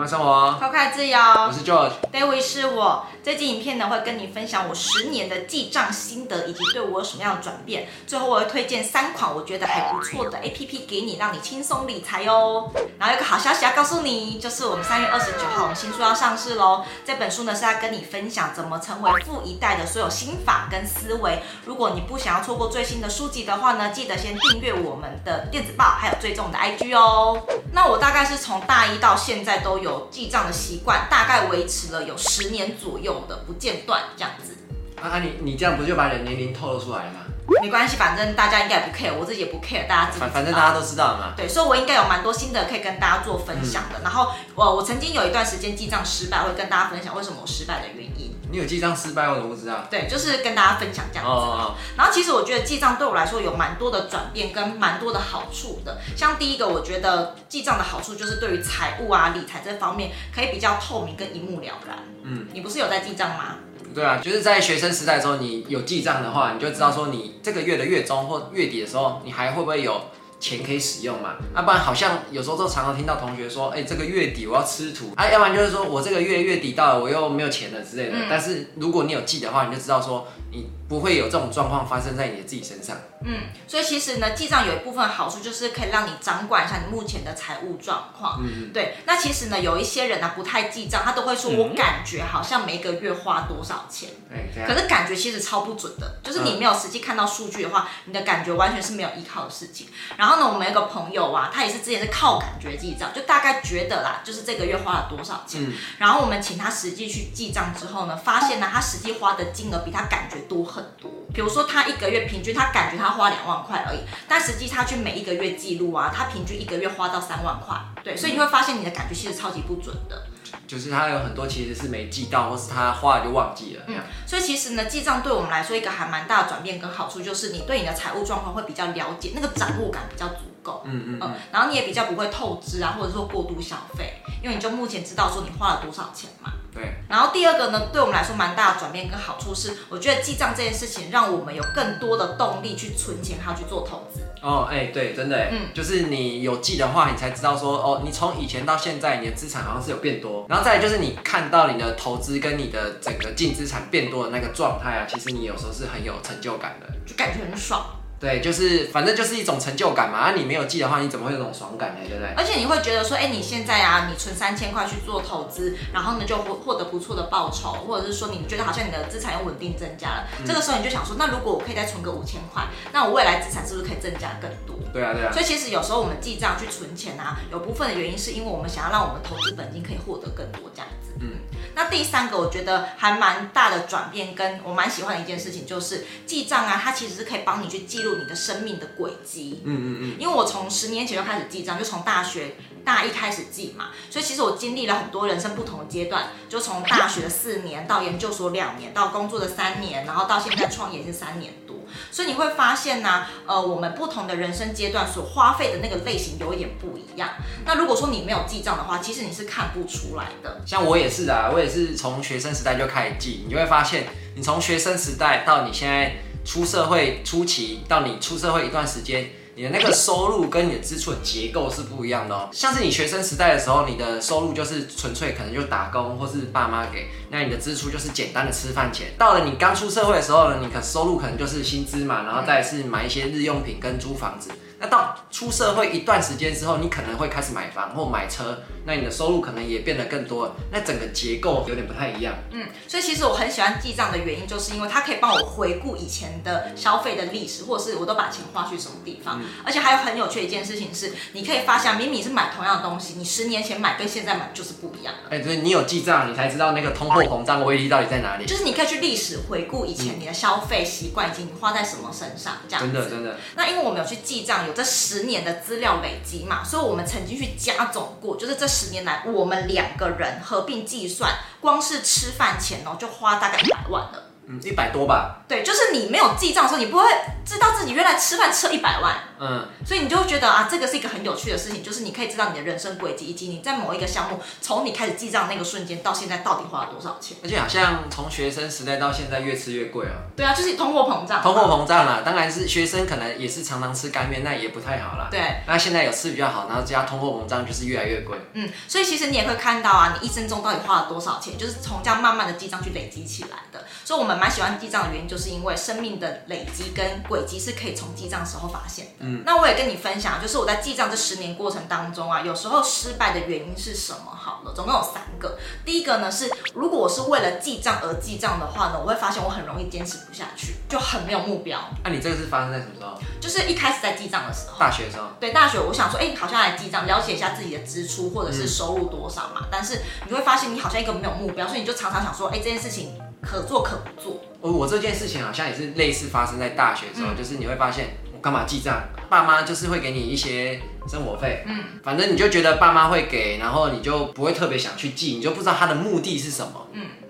慢生活，快快自由。我是 George，David 是我。这集影片呢，会跟你分享我十年的记账心得，以及对我有什么样的转变。最后，我会推荐三款我觉得还不错的 APP 给你，让你轻松理财哦。然后有个好消息要告诉你，就是我们三月二十九号，我们新书要上市喽。这本书呢是要跟你分享怎么成为富一代的所有心法跟思维。如果你不想要错过最新的书籍的话呢，记得先订阅我们的电子报，还有追踪我们的 IG 哦。那我大概是从大一到现在都有记账的习惯，大概维持了有十年左右。的不间断这样子啊，你你这样不就把你的年龄透露出来了吗？没关系，反正大家应该也不 care，我自己也不 care，大家自己反反正大家都知道嘛。对，所以我应该有蛮多心得可以跟大家做分享的。嗯、然后我我曾经有一段时间记账失败，会跟大家分享为什么我失败的原因。你有记账失败，我怎么不知道？对，就是跟大家分享这样子。哦、然后其实我觉得记账对我来说有蛮多的转变跟蛮多的好处的。像第一个，我觉得记账的好处就是对于财务啊、理财这方面可以比较透明跟一目了然。嗯，你不是有在记账吗？对啊，就是在学生时代的时候，你有记账的话，你就知道说你这个月的月中或月底的时候，你还会不会有钱可以使用嘛？要不然好像有时候都常常听到同学说，哎，这个月底我要吃土啊，要不然就是说我这个月月底到了，我又没有钱了之类的。嗯、但是如果你有记的话，你就知道说你。不会有这种状况发生在你的自己身上。嗯，所以其实呢，记账有一部分好处就是可以让你掌管一下你目前的财务状况。嗯，对。那其实呢，有一些人呢不太记账，他都会说我感觉好像每个月花多少钱。嗯、可是感觉其实超不准的，就是你没有实际看到数据的话，你的感觉完全是没有依靠的事情。然后呢，我们有一个朋友啊，他也是之前是靠感觉记账，就大概觉得啦，就是这个月花了多少钱。嗯、然后我们请他实际去记账之后呢，发现呢，他实际花的金额比他感觉多很。很多，比如说他一个月平均，他感觉他花两万块而已，但实际他去每一个月记录啊，他平均一个月花到三万块，对，所以你会发现你的感觉其实超级不准的，就是他有很多其实是没记到，或是他花了就忘记了，嗯，所以其实呢，记账对我们来说一个还蛮大的转变跟好处，就是你对你的财务状况会比较了解，那个掌握感比较足够，嗯嗯。嗯，然后你也比较不会透支啊，或者说过度消费，因为你就目前知道说你花了多少钱嘛。对，然后第二个呢，对我们来说蛮大的转变跟好处是，我觉得记账这件事情让我们有更多的动力去存钱，还有去做投资。哦，哎，对，真的，嗯，就是你有记的话，你才知道说，哦，你从以前到现在，你的资产好像是有变多。然后再来就是你看到你的投资跟你的整个净资产变多的那个状态啊，其实你有时候是很有成就感的，就感觉很爽。对，就是反正就是一种成就感嘛。啊，你没有记的话，你怎么会有那种爽感呢？对不对？而且你会觉得说，哎，你现在啊，你存三千块去做投资，然后呢就获获得不错的报酬，或者是说你觉得好像你的资产又稳定增加了。嗯、这个时候你就想说，那如果我可以再存个五千块，那我未来资产是不是可以增加更多？对啊，对啊。所以其实有时候我们记账去存钱啊，有部分的原因是因为我们想要让我们投资本金可以获得更多这样子。嗯。那第三个我觉得还蛮大的转变，跟我蛮喜欢的一件事情就是记账啊，它其实是可以帮你去记录你的生命的轨迹。嗯嗯嗯。因为我从十年前就开始记账，就从大学大一开始记嘛，所以其实我经历了很多人生不同的阶段，就从大学四年到研究所两年，到工作的三年，然后到现在创业是三年多。所以你会发现呢、呃，我们不同的人生阶段所花费的那个类型有一点不一样。那如果说你没有记账的话，其实你是看不出来的。像我也是啊，我也是从学生时代就开始记，你就会发现，你从学生时代到你现在出社会初期，到你出社会一段时间。你的那个收入跟你的支出的结构是不一样的哦。像是你学生时代的时候，你的收入就是纯粹可能就打工或是爸妈给，那你的支出就是简单的吃饭钱。到了你刚出社会的时候呢，你可收入可能就是薪资嘛，然后再是买一些日用品跟租房子。那到出社会一段时间之后，你可能会开始买房或买车，那你的收入可能也变得更多了，那整个结构有点不太一样。嗯，所以其实我很喜欢记账的原因，就是因为它可以帮我回顾以前的消费的历史，或者是我都把钱花去什么地方。嗯、而且还有很有趣的一件事情是，你可以发现，明明是买同样的东西，你十年前买跟现在买就是不一样的。哎、欸，所以你有记账，你才知道那个通货膨胀的威力到底在哪里。就是你可以去历史回顾以前你的消费习惯以及你花在什么身上，这样子。真的真的。那因为我们有去记账，这十年的。资料累积嘛，所以我们曾经去加总过，就是这十年来我们两个人合并计算，光是吃饭钱哦，就花大概一百万了。嗯，一百多吧。对，就是你没有记账的时候，你不会知道自己原来吃饭吃了一百万。嗯，所以你就会觉得啊，这个是一个很有趣的事情，就是你可以知道你的人生轨迹，以及你在某一个项目从你开始记账那个瞬间到现在到底花了多少钱。而且好像从学生时代到现在越吃越贵啊。对啊，就是通货膨胀。通货膨胀啦，当然是学生可能也是常常吃干面，那也不太好啦。对。那现在有吃比较好，然后加通货膨胀就是越来越贵。嗯，所以其实你也会看到啊，你一生中到底花了多少钱，就是从这样慢慢的记账去累积起来的。所以我们蛮喜欢记账的原因，就是因为生命的累积跟轨迹是可以从记账时候发现的。嗯，那我也跟你分享，就是我在记账这十年过程当中啊，有时候失败的原因是什么？好了，总共有三个。第一个呢是，如果我是为了记账而记账的话呢，我会发现我很容易坚持不下去，就很没有目标。那、啊、你这个是发生在什么时候？就是一开始在记账的时候。大学的时候。对，大学我想说，哎、欸，好像来记账，了解一下自己的支出或者是收入多少嘛。嗯、但是你会发现你好像一个没有目标，所以你就常常想说，哎、欸，这件事情可做可不做。我我这件事情好像也是类似发生在大学的时候，嗯、就是你会发现我干嘛记账？爸妈就是会给你一些生活费，嗯，反正你就觉得爸妈会给，然后你就不会特别想去记，你就不知道他的目的是什么，嗯，对。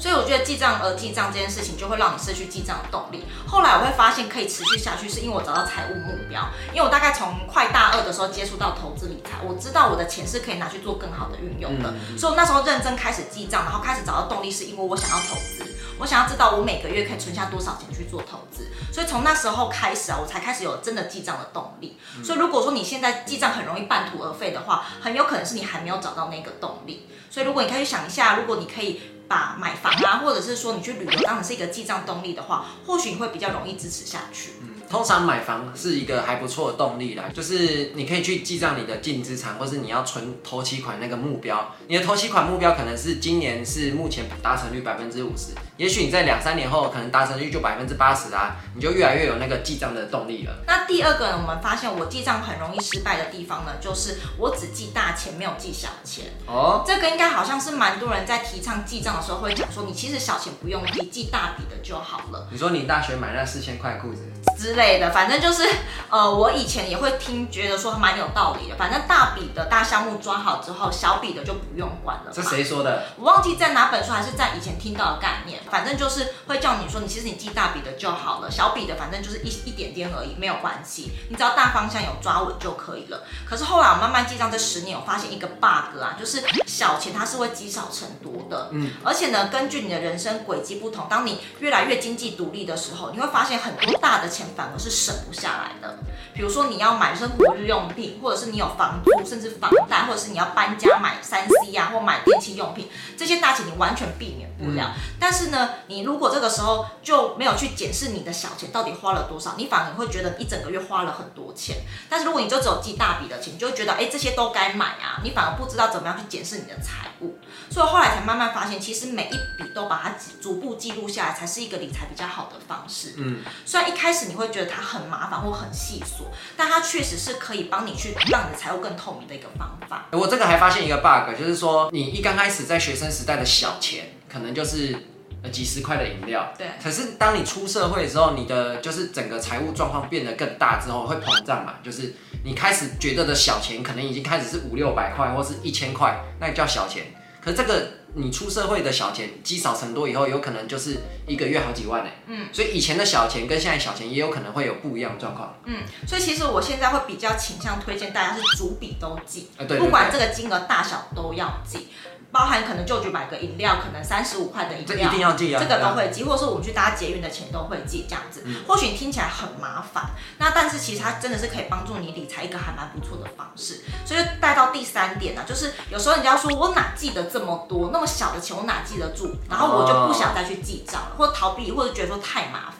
所以我觉得记账而记账这件事情就会让你失去记账的动力。后来我会发现可以持续下去，是因为我找到财务目标。因为我大概从快大二的时候接触到投资理财，我知道我的钱是可以拿去做更好的运用的，嗯、所以我那时候认真开始记账，然后开始找到动力，是因为我想要投资。我想要知道我每个月可以存下多少钱去做投资，所以从那时候开始啊，我才开始有真的记账的动力。所以如果说你现在记账很容易半途而废的话，很有可能是你还没有找到那个动力。所以如果你可以想一下，如果你可以把买房啊，或者是说你去旅游当成是一个记账动力的话，或许你会比较容易支持下去。通常买房是一个还不错的动力啦，就是你可以去记账你的净资产，或是你要存投期款那个目标。你的投期款目标可能是今年是目前达成率百分之五十，也许你在两三年后可能达成率就百分之八十啊，你就越来越有那个记账的动力了。那第二个呢，我们发现我记账很容易失败的地方呢，就是我只记大钱，没有记小钱。哦，这个应该好像是蛮多人在提倡记账的时候会讲说，你其实小钱不用记，记大笔的就好了。你说你大学买那四千块裤子之类的，反正就是，呃，我以前也会听，觉得说蛮有道理的。反正大笔的大项目抓好之后，小笔的就不用管了。这谁说的？我忘记在哪本书，还是在以前听到的概念。反正就是会叫你说，你其实你记大笔的就好了，小笔的反正就是一一点点而已，没有关系。你只要大方向有抓稳就可以了。可是后来我慢慢记账这十年，我发现一个 bug 啊，就是小钱它是会积少成多的。嗯。而且呢，根据你的人生轨迹不同，当你越来越经济独立的时候，你会发现很多大的钱反而是省不下来的。比如说你要买生活日用品，或者是你有房租，甚至房贷，或者是你要搬家买三 C 啊，或买电器用品，这些大钱你完全避免不了。嗯、但是呢，你如果这个时候就没有去检视你的小钱到底花了多少，你反而会觉得一整个月花了很多钱。但是如果你就只有记大笔的钱，你就会觉得哎，这些都该买啊，你反而不知道怎么样去检视你的财务。所以后来才慢慢发现，其实每一笔都把它逐步记录下来，才是一个理财比较好的方式。嗯，虽然一开始你会觉得它很麻烦或很细琐，但它确实是可以帮你去让你的财务更透明的一个方法。我这个还发现一个 bug，就是说你一刚开始在学生时代的小钱，可能就是呃几十块的饮料。对。可是当你出社会之后，你的就是整个财务状况变得更大之后，会膨胀嘛？就是你开始觉得的小钱，可能已经开始是五六百块或是一千块，那叫小钱。可是这个你出社会的小钱积少成多以后，有可能就是一个月好几万呢。嗯，所以以前的小钱跟现在小钱也有可能会有不一样的状况。嗯，所以其实我现在会比较倾向推荐大家是逐笔都记，啊、对对对，不管这个金额大小都要记。包含可能就去买个饮料，可能三十五块的饮料，这一定要记啊，这个都会记，或者说我们去搭捷运的钱都会记，这样子。嗯、或许你听起来很麻烦，那但是其实它真的是可以帮助你理财一个还蛮不错的方式。所以带到第三点呢、啊，就是有时候人家说我哪记得这么多，那么小的钱我哪记得住，然后我就不想再去记账了，或者逃避，或者觉得说太麻烦了。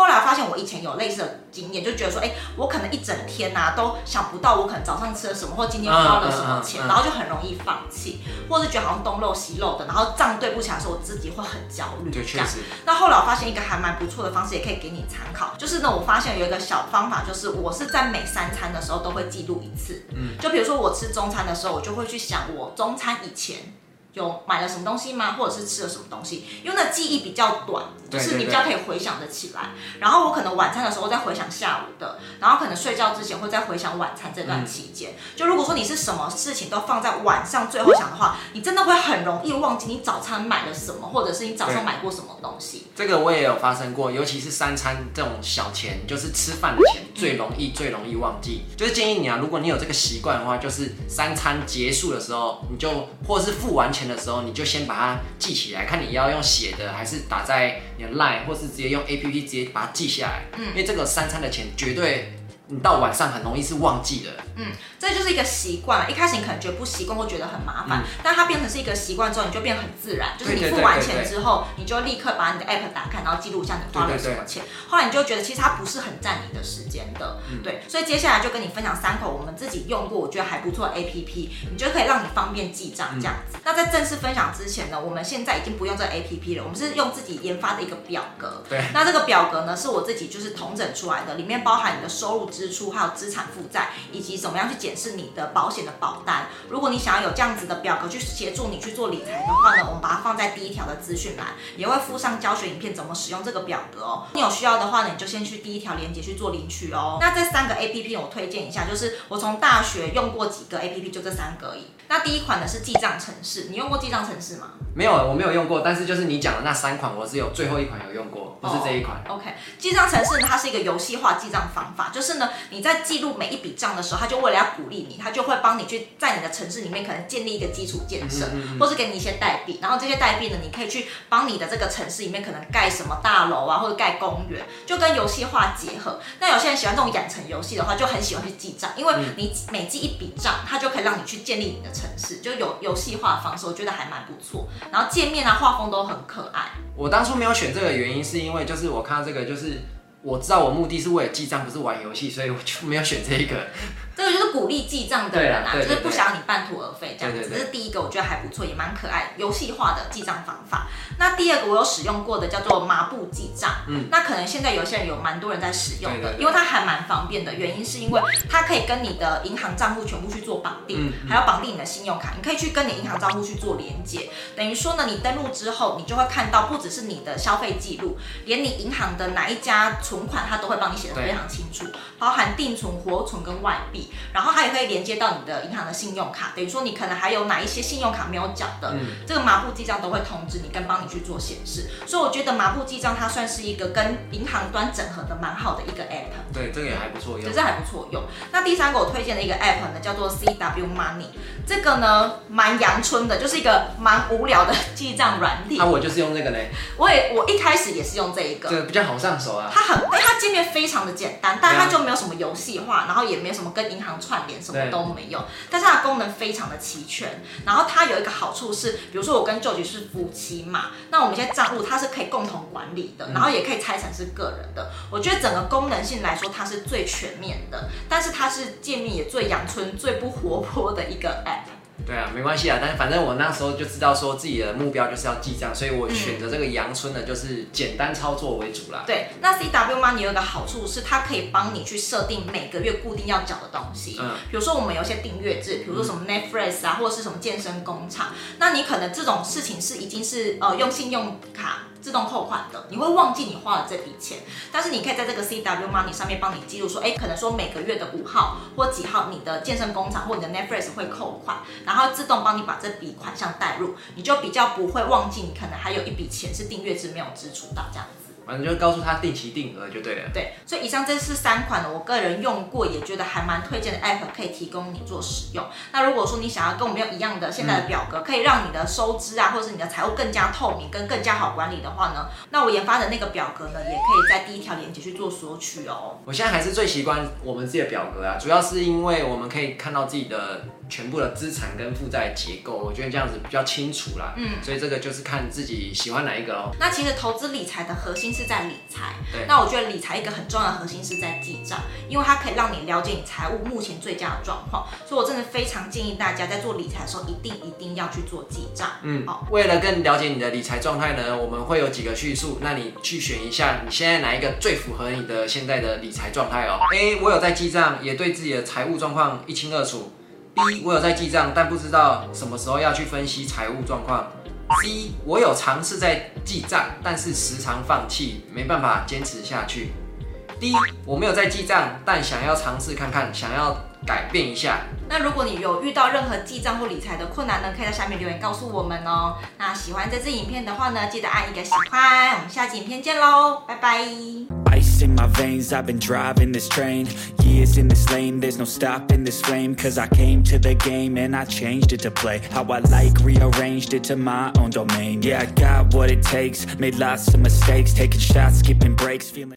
后来我发现我以前有类似的经验，就觉得说，哎、欸，我可能一整天呐、啊、都想不到我可能早上吃了什么，或今天花了什么钱，然后就很容易放弃，或者是觉得好像东漏西漏的，然后账对不起来的时候，我自己会很焦虑。对，确实。那后来我发现一个还蛮不错的方式，也可以给你参考，就是呢，我发现有一个小方法，就是我是在每三餐的时候都会记录一次。嗯。就比如说我吃中餐的时候，我就会去想我中餐以前有买了什么东西吗？或者是吃了什么东西？因为那记忆比较短，就是你比较可以回想得起来。然后我可能晚餐的时候再回想下午的，然后可能睡觉之前会再回想晚餐这段期间。嗯、就如果说你是什么事情都放在晚上最后想的话，你真的会很容易忘记你早餐买了什么，或者是你早上买过什么东西。这个我也有发生过，尤其是三餐这种小钱，就是吃饭的钱，最容易、嗯、最容易忘记。就是建议你啊，如果你有这个习惯的话，就是三餐结束的时候，你就或者是付完钱的时候，你就先把它记起来，看你要用写的还是打在你的 Line，或是直接用 APP 直接把它记下来。嗯，因为这个三餐的钱绝对。你到晚上很容易是忘记的，嗯，这就是一个习惯。一开始你可能觉得不习惯，会觉得很麻烦，嗯、但它变成是一个习惯之后，你就变得很自然。就是你付完钱之后，你就立刻把你的 app 打开，然后记录一下你花了什么钱。后来你就觉得其实它不是很占你的时间的，嗯、对。所以接下来就跟你分享三口我们自己用过，我觉得还不错的 app，你觉得可以让你方便记账这样子。嗯、那在正式分享之前呢，我们现在已经不用这个 app 了，我们是用自己研发的一个表格。对。那这个表格呢，是我自己就是统整出来的，里面包含你的收入、支出还有资产。负债以及怎么样去检视你的保险的保单。如果你想要有这样子的表格去协助你去做理财的话呢，我们把它放在第一条的资讯栏，也会附上教学影片怎么使用这个表格哦。你有需要的话呢，你就先去第一条链接去做领取哦。那这三个 APP 我推荐一下，就是我从大学用过几个 APP，就这三个而已。那第一款呢是记账城市，你用过记账城市吗？没有，我没有用过。但是就是你讲的那三款，我是有最后一款有用过，不是这一款。Oh, OK，记账城市呢，它是一个游戏化记账方法，就是呢你在记录每一笔账的时候，它就为了要鼓励你，他就会帮你去在你的城市里面可能建立一个基础建设，嗯嗯嗯或是给你一些代币，然后这些代币呢，你可以去帮你的这个城市里面可能盖什么大楼啊，或者盖公园，就跟游戏化结合。那有些人喜欢这种养成游戏的话，就很喜欢去记账，因为你每记一笔账，它就可以让你去建立你的城市。就有游戏化的方式，我觉得还蛮不错。然后界面啊、画风都很可爱。我当初没有选这个原因，是因为就是我看到这个，就是我知道我目的是为了记账，不是玩游戏，所以我就没有选这一个。这个就是鼓励记账的人啊，就是不想你半途而废这样子。这是第一个，我觉得还不错，也蛮可爱，游戏化的记账方法。那第二个我有使用过的叫做麻布记账，嗯，那可能现在有些人有蛮多人在使用的，因为它还蛮方便的。原因是因为它可以跟你的银行账户全部去做绑定，还要绑定你的信用卡，你可以去跟你银行账户去做连接。等于说呢，你登录之后，你就会看到不只是你的消费记录，连你银行的哪一家存款，它都会帮你写的非常清楚，包含定存、活存跟外币，然后它也可以连接到你的银行的信用卡。等于说你可能还有哪一些信用卡没有缴的，嗯、这个麻布记账都会通知你，跟帮你去做显示。所以我觉得麻布记账它算是一个跟银行端整合的蛮好的一个 app。对，这个也还不错用。对，这还不错用。那第三个我推荐的一个 app 呢，叫做 CW Money。这个呢，蛮阳春的，就是一个蛮无聊的记账软体。那、啊、我就是用这个嘞。我也我一开始也是用这一个。对，比较好上手啊。它很，哎，它界面非常的简单，但它就没有什么游戏化，然后也没有什么跟银行串联，什么都没有。但是它的功能非常的齐全。然后它有一个好处是，比如说我跟舅舅是夫妻嘛，那我们现在账户它是可以共同管理的，然后也可以拆成是个人的。我觉得整个功能性来说，它是最全面的，但是它是界面也最阳春、最不活泼的一个 app。对啊，没关系啊，但是反正我那时候就知道说自己的目标就是要记账，所以我选择这个阳春的，就是简单操作为主啦。对，那 CW Money 有一个好处是，它可以帮你去设定每个月固定要缴的东西。嗯，比如说我们有些订阅制，比如说什么 Netflix 啊，或者是什么健身工厂，那你可能这种事情是已经是呃用信用卡。自动扣款的，你会忘记你花了这笔钱，但是你可以在这个 CW Money 上面帮你记录说，哎，可能说每个月的五号或几号，你的健身工厂或你的 Netflix 会扣款，然后自动帮你把这笔款项带入，你就比较不会忘记你可能还有一笔钱是订阅制没有支出到这样。反正就告诉他定期定额就对了。对，所以以上这是三款呢，我个人用过也觉得还蛮推荐的 app，可以提供你做使用。那如果说你想要跟我们用一样的现在的表格，嗯、可以让你的收支啊，或者是你的财务更加透明，跟更加好管理的话呢，那我研发的那个表格呢，也可以在第一条链接去做索取哦。我现在还是最习惯我们自己的表格啊，主要是因为我们可以看到自己的。全部的资产跟负债结构，我觉得这样子比较清楚啦。嗯，所以这个就是看自己喜欢哪一个喽。那其实投资理财的核心是在理财。对。那我觉得理财一个很重要的核心是在记账，因为它可以让你了解你财务目前最佳的状况。所以我真的非常建议大家在做理财的时候，一定一定要去做记账。嗯。好，为了更了解你的理财状态呢，我们会有几个叙述，那你去选一下你现在哪一个最符合你的现在的理财状态哦。A，我有在记账，也对自己的财务状况一清二楚。：B，我有在记账，但不知道什么时候要去分析财务状况。C，我有尝试在记账，但是时常放弃，没办法坚持下去。D，我没有在记账，但想要尝试看看，想要改变一下。那如果你有遇到任何记账或理财的困难呢，可以在下面留言告诉我们哦。那喜欢这支影片的话呢，记得按一个喜欢。我们下集影片见喽，拜拜。Ice in my veins, I've been driving this train. Years in this lane, there's no stopping this flame. Cause I came to the game and I changed it to play. How I like, rearranged it to my own domain. Yeah, I got what it takes, made lots of mistakes, taking shots, skipping breaks, feeling